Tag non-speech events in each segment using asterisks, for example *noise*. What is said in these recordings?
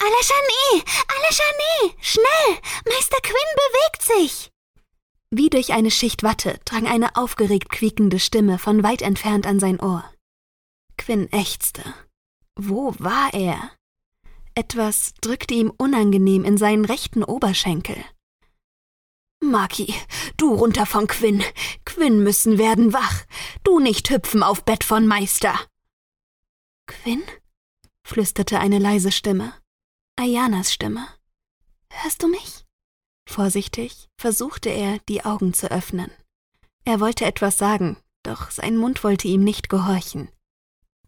Aleshane! Aleshane! Schnell! Meister Quinn bewegt sich! Wie durch eine Schicht Watte drang eine aufgeregt quiekende Stimme von weit entfernt an sein Ohr. Quinn ächzte. Wo war er? Etwas drückte ihm unangenehm in seinen rechten Oberschenkel. Maki, du runter von Quinn. Quinn müssen werden wach. Du nicht hüpfen auf Bett von Meister. Quinn? Flüsterte eine leise Stimme. Ayanas Stimme. Hörst du mich? Vorsichtig versuchte er, die Augen zu öffnen. Er wollte etwas sagen, doch sein Mund wollte ihm nicht gehorchen.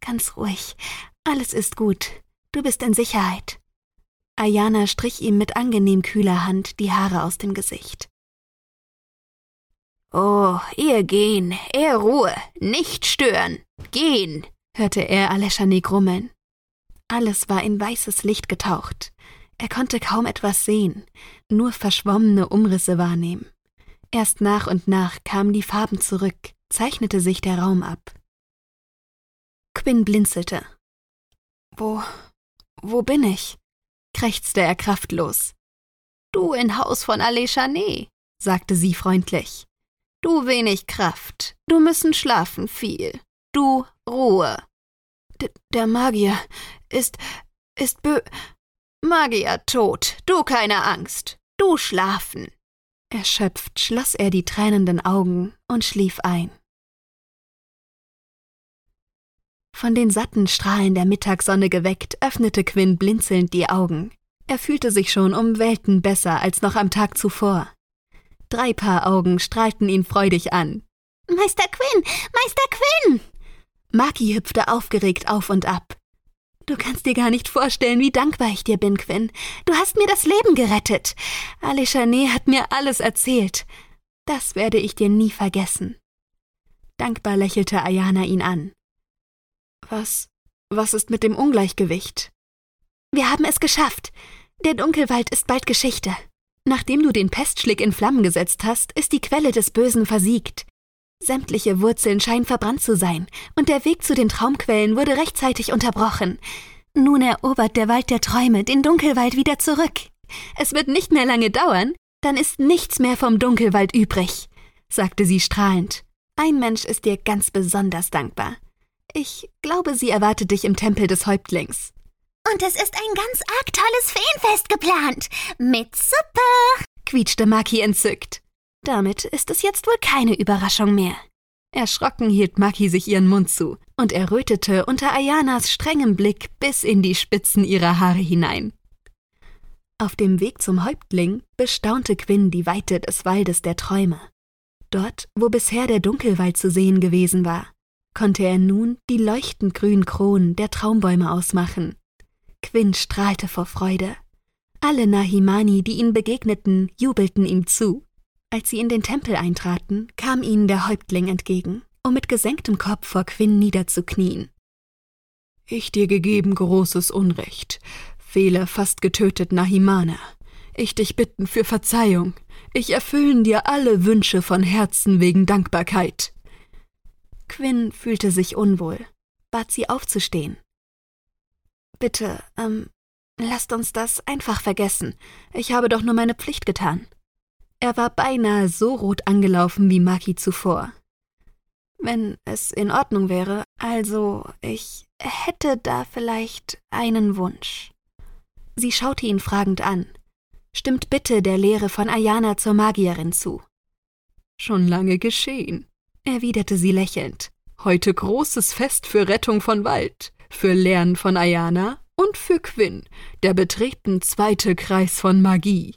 Ganz ruhig, alles ist gut, du bist in Sicherheit. Ayana strich ihm mit angenehm kühler Hand die Haare aus dem Gesicht. Oh, ihr gehen, er Ruhe, nicht stören, gehen, hörte er Aleshane grummeln. Alles war in weißes Licht getaucht. Er konnte kaum etwas sehen, nur verschwommene Umrisse wahrnehmen. Erst nach und nach kamen die Farben zurück, zeichnete sich der Raum ab. Quinn blinzelte. Wo, wo bin ich? krächzte er kraftlos. Du in Haus von Aleshane, sagte sie freundlich. Du wenig Kraft, du müssen schlafen viel, du Ruhe. D der Magier ist, ist bö... Magier tot, du keine Angst, du schlafen. Erschöpft schloss er die tränenden Augen und schlief ein. Von den satten Strahlen der Mittagssonne geweckt, öffnete Quinn blinzelnd die Augen. Er fühlte sich schon um Welten besser als noch am Tag zuvor. Drei Paar Augen strahlten ihn freudig an. Meister Quinn! Meister Quinn! Maki hüpfte aufgeregt auf und ab. Du kannst dir gar nicht vorstellen, wie dankbar ich dir bin, Quinn. Du hast mir das Leben gerettet. Ali Chanet hat mir alles erzählt. Das werde ich dir nie vergessen. Dankbar lächelte Ayana ihn an. Was, was ist mit dem Ungleichgewicht? Wir haben es geschafft. Der Dunkelwald ist bald Geschichte. Nachdem du den Pestschlick in Flammen gesetzt hast, ist die Quelle des Bösen versiegt. Sämtliche Wurzeln scheinen verbrannt zu sein, und der Weg zu den Traumquellen wurde rechtzeitig unterbrochen. Nun erobert der Wald der Träume den Dunkelwald wieder zurück. Es wird nicht mehr lange dauern, dann ist nichts mehr vom Dunkelwald übrig, sagte sie strahlend. Ein Mensch ist dir ganz besonders dankbar. Ich glaube, sie erwartet dich im Tempel des Häuptlings. Und es ist ein ganz arg tolles Feenfest geplant. Mit Suppe, quietschte Maki entzückt. Damit ist es jetzt wohl keine Überraschung mehr. Erschrocken hielt Maki sich ihren Mund zu und errötete unter Ayanas strengem Blick bis in die Spitzen ihrer Haare hinein. Auf dem Weg zum Häuptling bestaunte Quinn die Weite des Waldes der Träume. Dort, wo bisher der Dunkelwald zu sehen gewesen war, konnte er nun die leuchtend grünen Kronen der Traumbäume ausmachen Quinn strahlte vor Freude. Alle Nahimani, die ihnen begegneten, jubelten ihm zu. Als sie in den Tempel eintraten, kam ihnen der Häuptling entgegen, um mit gesenktem Kopf vor Quinn niederzuknien. Ich dir gegeben großes Unrecht, Fehler fast getötet Nahimana. Ich dich bitten für Verzeihung. Ich erfüllen dir alle Wünsche von Herzen wegen Dankbarkeit. Quinn fühlte sich unwohl, bat sie aufzustehen Bitte, ähm, lasst uns das einfach vergessen. Ich habe doch nur meine Pflicht getan. Er war beinahe so rot angelaufen wie Maki zuvor. Wenn es in Ordnung wäre, also ich hätte da vielleicht einen Wunsch. Sie schaute ihn fragend an. Stimmt bitte der Lehre von Ayana zur Magierin zu. Schon lange geschehen, erwiderte sie lächelnd. Heute großes Fest für Rettung von Wald für Lernen von Ayana und für Quinn, der betreten zweite Kreis von Magie.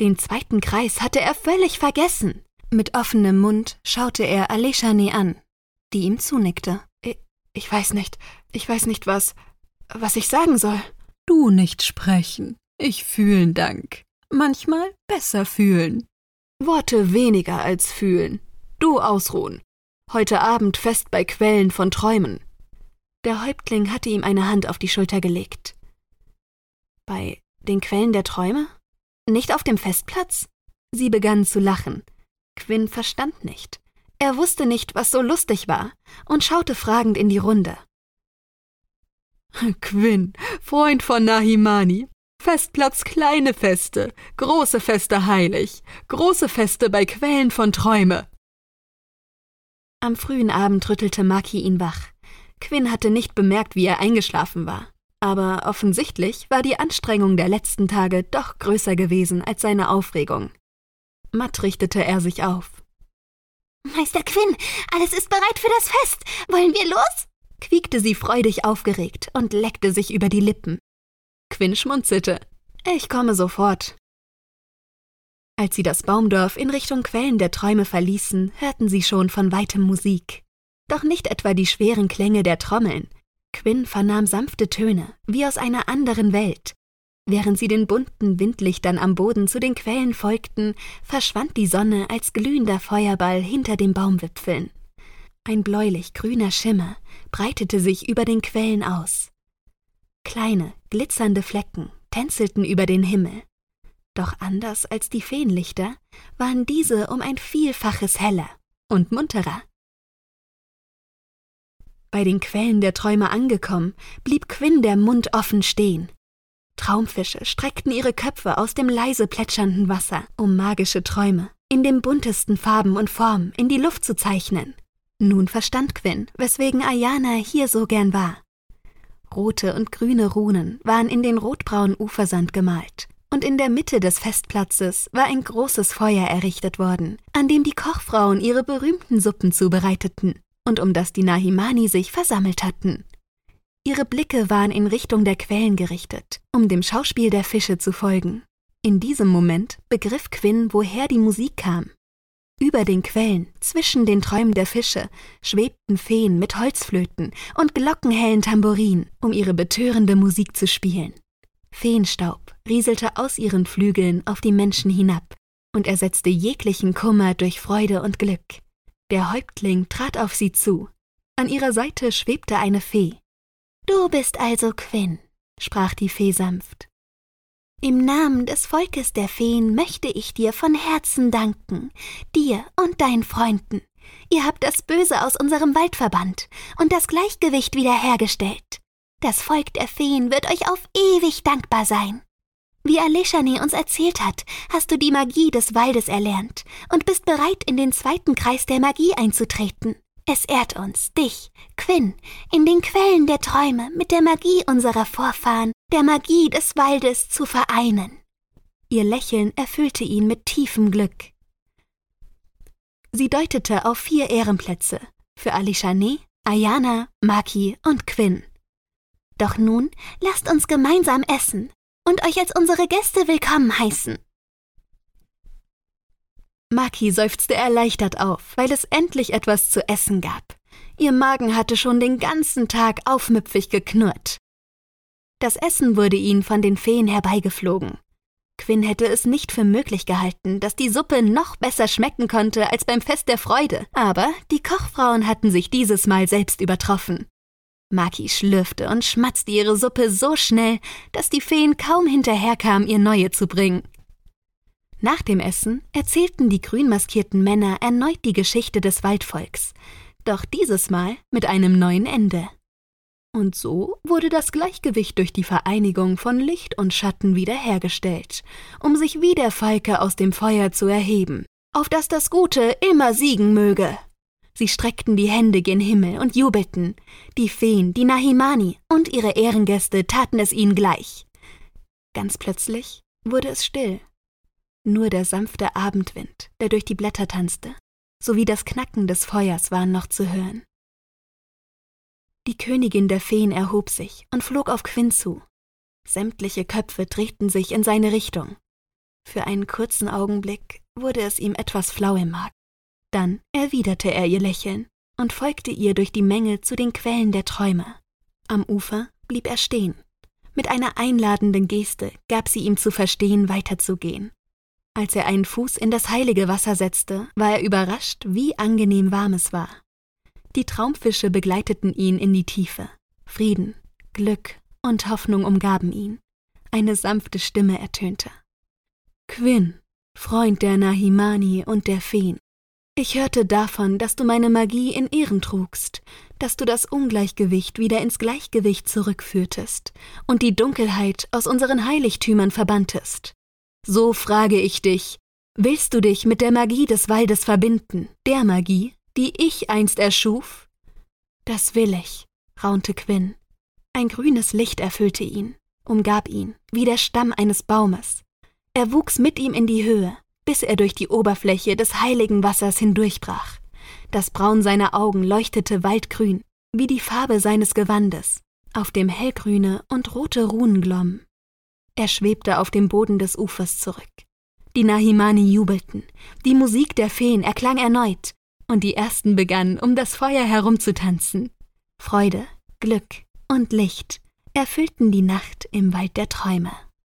Den zweiten Kreis hatte er völlig vergessen. Mit offenem Mund schaute er Aleshane an, die ihm zunickte. Ich, ich weiß nicht, ich weiß nicht, was, was ich sagen soll. Du nicht sprechen. Ich fühlen Dank. Manchmal besser fühlen. Worte weniger als fühlen. Du ausruhen. Heute Abend fest bei Quellen von Träumen. Der Häuptling hatte ihm eine Hand auf die Schulter gelegt. Bei den Quellen der Träume? Nicht auf dem Festplatz? Sie begann zu lachen. Quinn verstand nicht. Er wusste nicht, was so lustig war, und schaute fragend in die Runde. *laughs* Quinn, Freund von Nahimani. Festplatz kleine Feste, große Feste heilig, große Feste bei Quellen von Träume. Am frühen Abend rüttelte Maki ihn wach. Quinn hatte nicht bemerkt, wie er eingeschlafen war. Aber offensichtlich war die Anstrengung der letzten Tage doch größer gewesen als seine Aufregung. Matt richtete er sich auf. Meister Quinn, alles ist bereit für das Fest. Wollen wir los? quiekte sie freudig aufgeregt und leckte sich über die Lippen. Quinn schmunzelte. Ich komme sofort. Als sie das Baumdorf in Richtung Quellen der Träume verließen, hörten sie schon von weitem Musik. Doch nicht etwa die schweren Klänge der Trommeln. Quinn vernahm sanfte Töne, wie aus einer anderen Welt. Während sie den bunten Windlichtern am Boden zu den Quellen folgten, verschwand die Sonne als glühender Feuerball hinter den Baumwipfeln. Ein bläulich-grüner Schimmer breitete sich über den Quellen aus. Kleine, glitzernde Flecken tänzelten über den Himmel. Doch anders als die Feenlichter waren diese um ein Vielfaches heller und munterer. Bei den Quellen der Träume angekommen, blieb Quinn der Mund offen stehen. Traumfische streckten ihre Köpfe aus dem leise plätschernden Wasser, um magische Träume in den buntesten Farben und Formen in die Luft zu zeichnen. Nun verstand Quinn, weswegen Ayana hier so gern war. Rote und grüne Runen waren in den rotbraunen Ufersand gemalt, und in der Mitte des Festplatzes war ein großes Feuer errichtet worden, an dem die Kochfrauen ihre berühmten Suppen zubereiteten und um das die Nahimani sich versammelt hatten. Ihre Blicke waren in Richtung der Quellen gerichtet, um dem Schauspiel der Fische zu folgen. In diesem Moment begriff Quinn, woher die Musik kam. Über den Quellen, zwischen den Träumen der Fische, schwebten Feen mit Holzflöten und glockenhellen Tambourinen, um ihre betörende Musik zu spielen. Feenstaub rieselte aus ihren Flügeln auf die Menschen hinab und ersetzte jeglichen Kummer durch Freude und Glück. Der Häuptling trat auf sie zu. An ihrer Seite schwebte eine Fee. Du bist also Quinn, sprach die Fee sanft. Im Namen des Volkes der Feen möchte ich dir von Herzen danken, dir und deinen Freunden. Ihr habt das Böse aus unserem Wald verbannt und das Gleichgewicht wiederhergestellt. Das Volk der Feen wird euch auf ewig dankbar sein. Wie Aleshane uns erzählt hat, hast du die Magie des Waldes erlernt und bist bereit, in den zweiten Kreis der Magie einzutreten. Es ehrt uns, dich, Quinn, in den Quellen der Träume mit der Magie unserer Vorfahren, der Magie des Waldes zu vereinen. Ihr Lächeln erfüllte ihn mit tiefem Glück. Sie deutete auf vier Ehrenplätze für Alishane, Ayana, Maki und Quinn. Doch nun lasst uns gemeinsam essen und euch als unsere Gäste willkommen heißen. Maki seufzte erleichtert auf, weil es endlich etwas zu essen gab. Ihr Magen hatte schon den ganzen Tag aufmüpfig geknurrt. Das Essen wurde ihnen von den Feen herbeigeflogen. Quinn hätte es nicht für möglich gehalten, dass die Suppe noch besser schmecken konnte als beim Fest der Freude, aber die Kochfrauen hatten sich dieses Mal selbst übertroffen. Maki schlürfte und schmatzte ihre Suppe so schnell, dass die Feen kaum hinterherkamen, ihr neue zu bringen. Nach dem Essen erzählten die grünmaskierten Männer erneut die Geschichte des Waldvolks, doch dieses Mal mit einem neuen Ende. Und so wurde das Gleichgewicht durch die Vereinigung von Licht und Schatten wiederhergestellt, um sich wie der Falke aus dem Feuer zu erheben, auf dass das Gute immer siegen möge. Sie streckten die Hände gen Himmel und jubelten. Die Feen, die Nahimani und ihre Ehrengäste taten es ihnen gleich. Ganz plötzlich wurde es still. Nur der sanfte Abendwind, der durch die Blätter tanzte, sowie das Knacken des Feuers waren noch zu hören. Die Königin der Feen erhob sich und flog auf Quinn zu. Sämtliche Köpfe drehten sich in seine Richtung. Für einen kurzen Augenblick wurde es ihm etwas flau im Magen. Dann erwiderte er ihr Lächeln und folgte ihr durch die Menge zu den Quellen der Träume. Am Ufer blieb er stehen. Mit einer einladenden Geste gab sie ihm zu verstehen, weiterzugehen. Als er einen Fuß in das heilige Wasser setzte, war er überrascht, wie angenehm warm es war. Die Traumfische begleiteten ihn in die Tiefe. Frieden, Glück und Hoffnung umgaben ihn. Eine sanfte Stimme ertönte. Quinn, Freund der Nahimani und der Feen, ich hörte davon, dass du meine Magie in Ehren trugst. dass du das Ungleichgewicht wieder ins Gleichgewicht zurückführtest und die Dunkelheit aus unseren Heiligtümern verbanntest. So frage ich dich, willst du dich mit der Magie des Waldes verbinden, der Magie, die ich einst erschuf? Das will ich, raunte Quinn. Ein grünes Licht erfüllte ihn, umgab ihn, wie der Stamm eines Baumes. Er wuchs mit ihm in die Höhe, bis er durch die Oberfläche des heiligen Wassers hindurchbrach. Das Braun seiner Augen leuchtete waldgrün, wie die Farbe seines Gewandes, auf dem hellgrüne und rote Runen glommen. Er schwebte auf dem Boden des Ufers zurück. Die Nahimani jubelten, die Musik der Feen erklang erneut, und die ersten begannen, um das Feuer herumzutanzen. Freude, Glück und Licht erfüllten die Nacht im Wald der Träume.